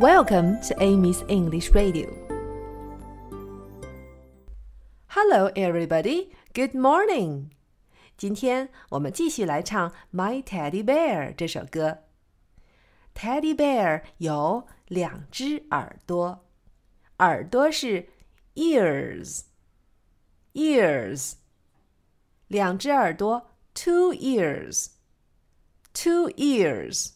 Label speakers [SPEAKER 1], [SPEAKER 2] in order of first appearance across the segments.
[SPEAKER 1] Welcome to Amy's English Radio. Hello, everybody. Good morning. 今天我们继续来唱《My Teddy Bear》这首歌。Teddy Bear 有两只耳朵，耳朵是 ears，ears，两只耳朵 two ears，two ears。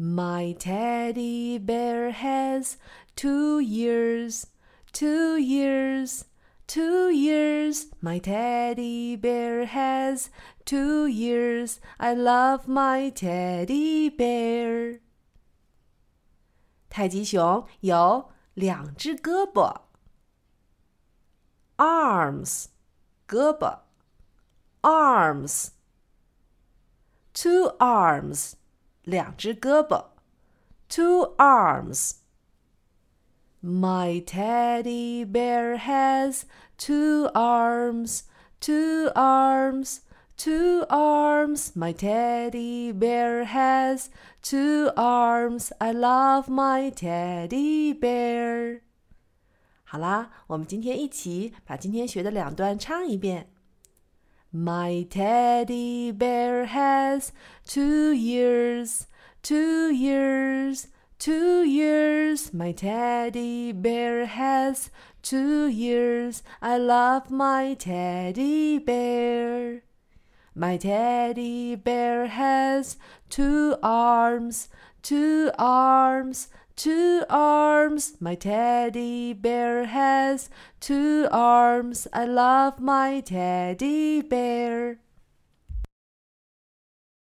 [SPEAKER 1] my teddy bear has two years, two years, two years. My teddy bear has two years. I love my teddy bear. 泰迪熊有两只胳膊，arms，胳膊，arms，two arms。两只胳膊，two arms. My teddy bear has two arms, two arms, two arms. My teddy bear has two arms. I love my teddy bear. 好啦，我们今天一起把今天学的两段唱一遍。My teddy bear has two ears, two ears, two ears. My teddy bear has two ears. I love my teddy bear. My teddy bear has two arms, two arms, two arms. My teddy bear has two arms. I love my teddy bear.